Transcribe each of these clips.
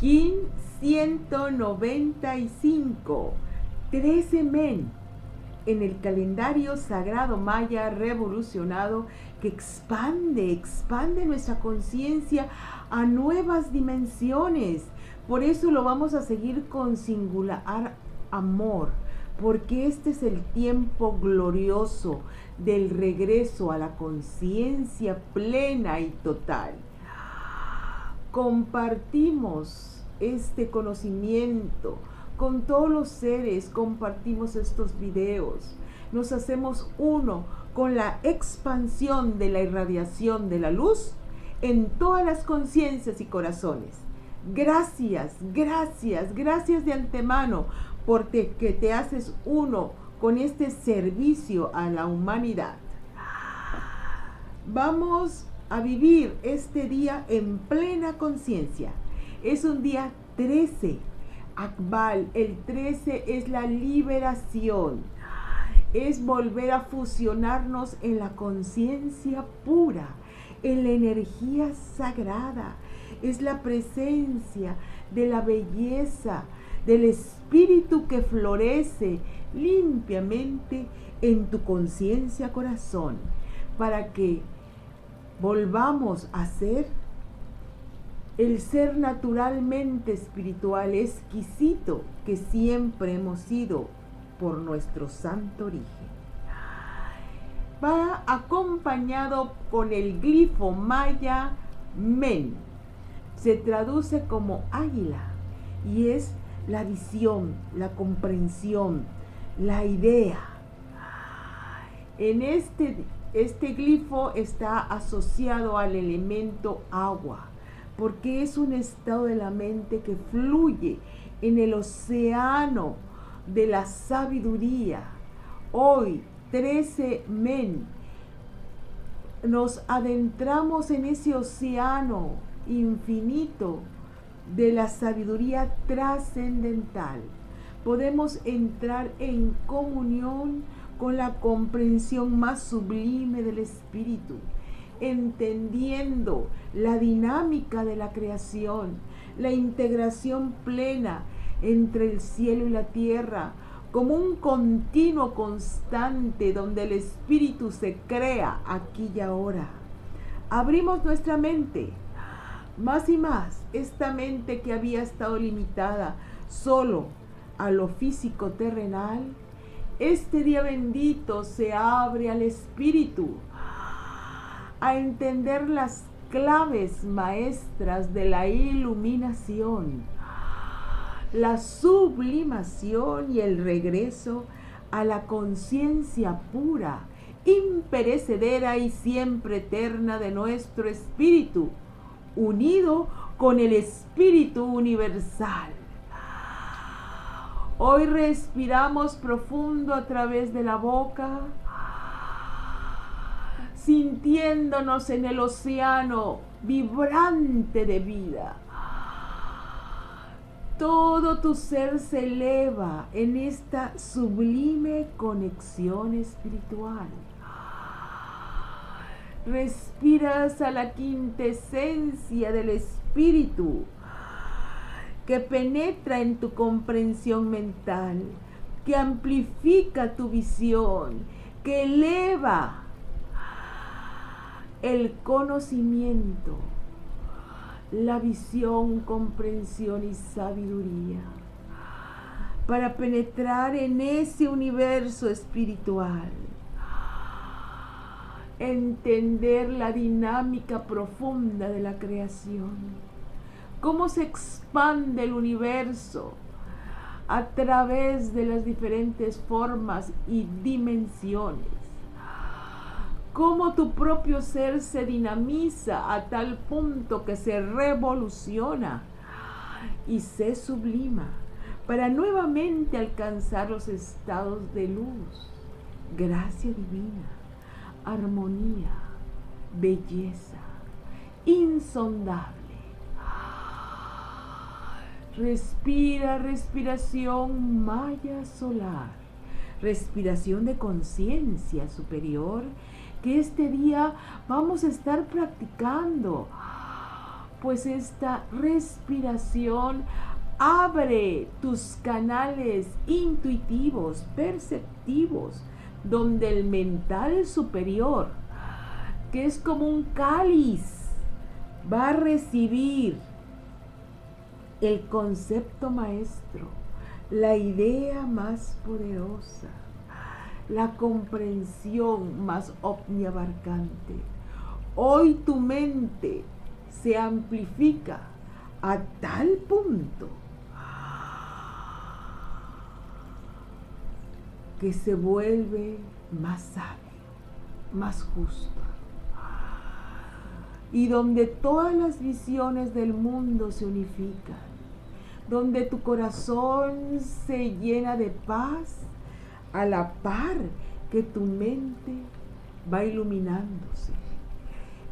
Kin 195, 13 men en el calendario sagrado maya revolucionado que expande, expande nuestra conciencia a nuevas dimensiones. Por eso lo vamos a seguir con singular amor, porque este es el tiempo glorioso del regreso a la conciencia plena y total compartimos este conocimiento con todos los seres, compartimos estos videos, nos hacemos uno con la expansión de la irradiación de la luz en todas las conciencias y corazones. Gracias, gracias, gracias de antemano porque que te haces uno con este servicio a la humanidad. Vamos a vivir este día en plena conciencia. Es un día 13. Akbal, el 13 es la liberación. Es volver a fusionarnos en la conciencia pura, en la energía sagrada. Es la presencia de la belleza, del espíritu que florece limpiamente en tu conciencia corazón, para que volvamos a ser el ser naturalmente espiritual exquisito que siempre hemos sido por nuestro santo origen. Va acompañado con el glifo maya men. Se traduce como águila y es la visión, la comprensión, la idea. En este este glifo está asociado al elemento agua, porque es un estado de la mente que fluye en el océano de la sabiduría. Hoy, 13 men, nos adentramos en ese océano infinito de la sabiduría trascendental. Podemos entrar en comunión con la comprensión más sublime del Espíritu, entendiendo la dinámica de la creación, la integración plena entre el cielo y la tierra, como un continuo constante donde el Espíritu se crea aquí y ahora. Abrimos nuestra mente, más y más, esta mente que había estado limitada solo a lo físico terrenal, este día bendito se abre al Espíritu a entender las claves maestras de la iluminación, la sublimación y el regreso a la conciencia pura, imperecedera y siempre eterna de nuestro espíritu, unido con el espíritu universal. Hoy respiramos profundo a través de la boca, sintiéndonos en el océano vibrante de vida. Todo tu ser se eleva en esta sublime conexión espiritual. Respiras a la quintesencia del espíritu que penetra en tu comprensión mental, que amplifica tu visión, que eleva el conocimiento, la visión, comprensión y sabiduría para penetrar en ese universo espiritual, entender la dinámica profunda de la creación cómo se expande el universo a través de las diferentes formas y dimensiones. Cómo tu propio ser se dinamiza a tal punto que se revoluciona y se sublima para nuevamente alcanzar los estados de luz, gracia divina, armonía, belleza, insondable. Respira respiración maya solar, respiración de conciencia superior que este día vamos a estar practicando. Pues esta respiración abre tus canales intuitivos, perceptivos, donde el mental superior, que es como un cáliz, va a recibir el concepto maestro, la idea más poderosa, la comprensión más omniabarcante. Hoy tu mente se amplifica a tal punto que se vuelve más sabio, más justo. Y donde todas las visiones del mundo se unifican, donde tu corazón se llena de paz a la par que tu mente va iluminándose.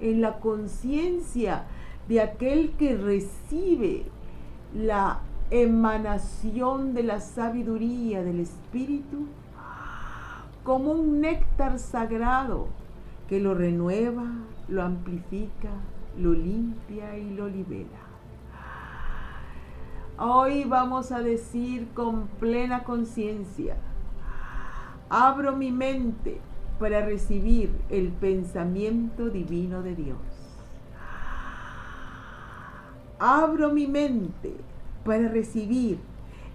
En la conciencia de aquel que recibe la emanación de la sabiduría del Espíritu como un néctar sagrado que lo renueva, lo amplifica, lo limpia y lo libera. Hoy vamos a decir con plena conciencia, abro mi mente para recibir el pensamiento divino de Dios. Abro mi mente para recibir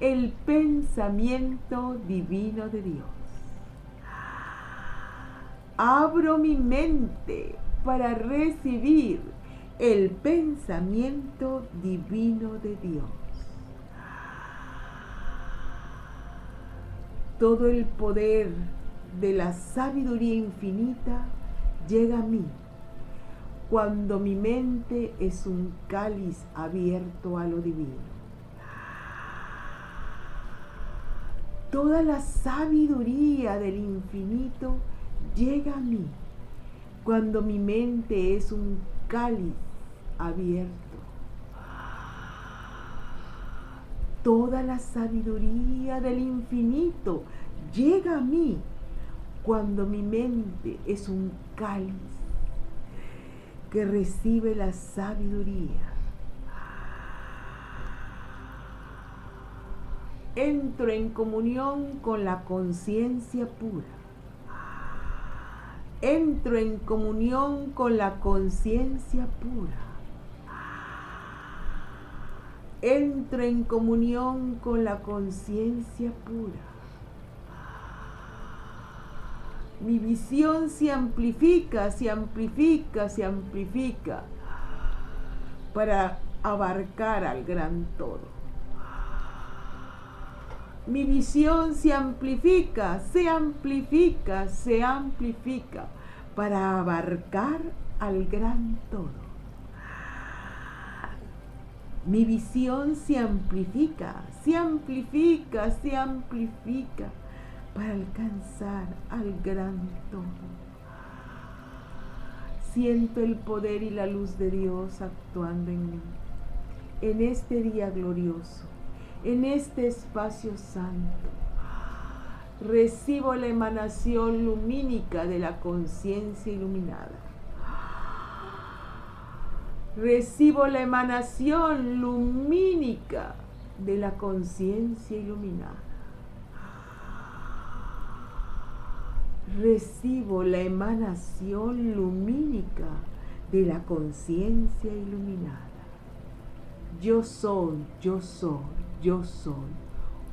el pensamiento divino de Dios abro mi mente para recibir el pensamiento divino de Dios. Todo el poder de la sabiduría infinita llega a mí cuando mi mente es un cáliz abierto a lo divino. Toda la sabiduría del infinito llega a mí cuando mi mente es un cáliz abierto. Toda la sabiduría del infinito llega a mí cuando mi mente es un cáliz que recibe la sabiduría. Entro en comunión con la conciencia pura entro en comunión con la conciencia pura. Entro en comunión con la conciencia pura. Mi visión se amplifica, se amplifica, se amplifica para abarcar al gran todo. Mi visión se amplifica, se amplifica, se amplifica para abarcar al gran todo. Mi visión se amplifica, se amplifica, se amplifica para alcanzar al gran todo. Siento el poder y la luz de Dios actuando en mí en este día glorioso en este espacio santo. Recibo la emanación lumínica de la conciencia iluminada. Recibo la emanación lumínica de la conciencia iluminada. Recibo la emanación lumínica de la conciencia iluminada. Yo soy, yo soy yo soy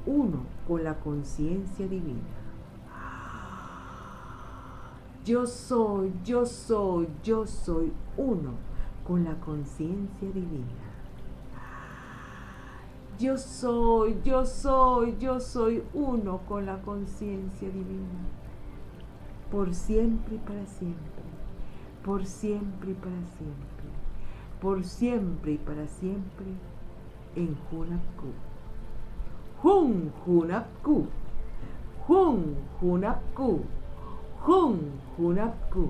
uno con la conciencia divina. Yo soy, yo soy, yo soy uno con la conciencia divina. Yo soy, yo soy, yo soy uno con la conciencia divina. Por siempre y para siempre. Por siempre y para siempre. Por siempre y para siempre en Hunapku. Hun Hunapku. Hun Hunapku. Hun Hunapku.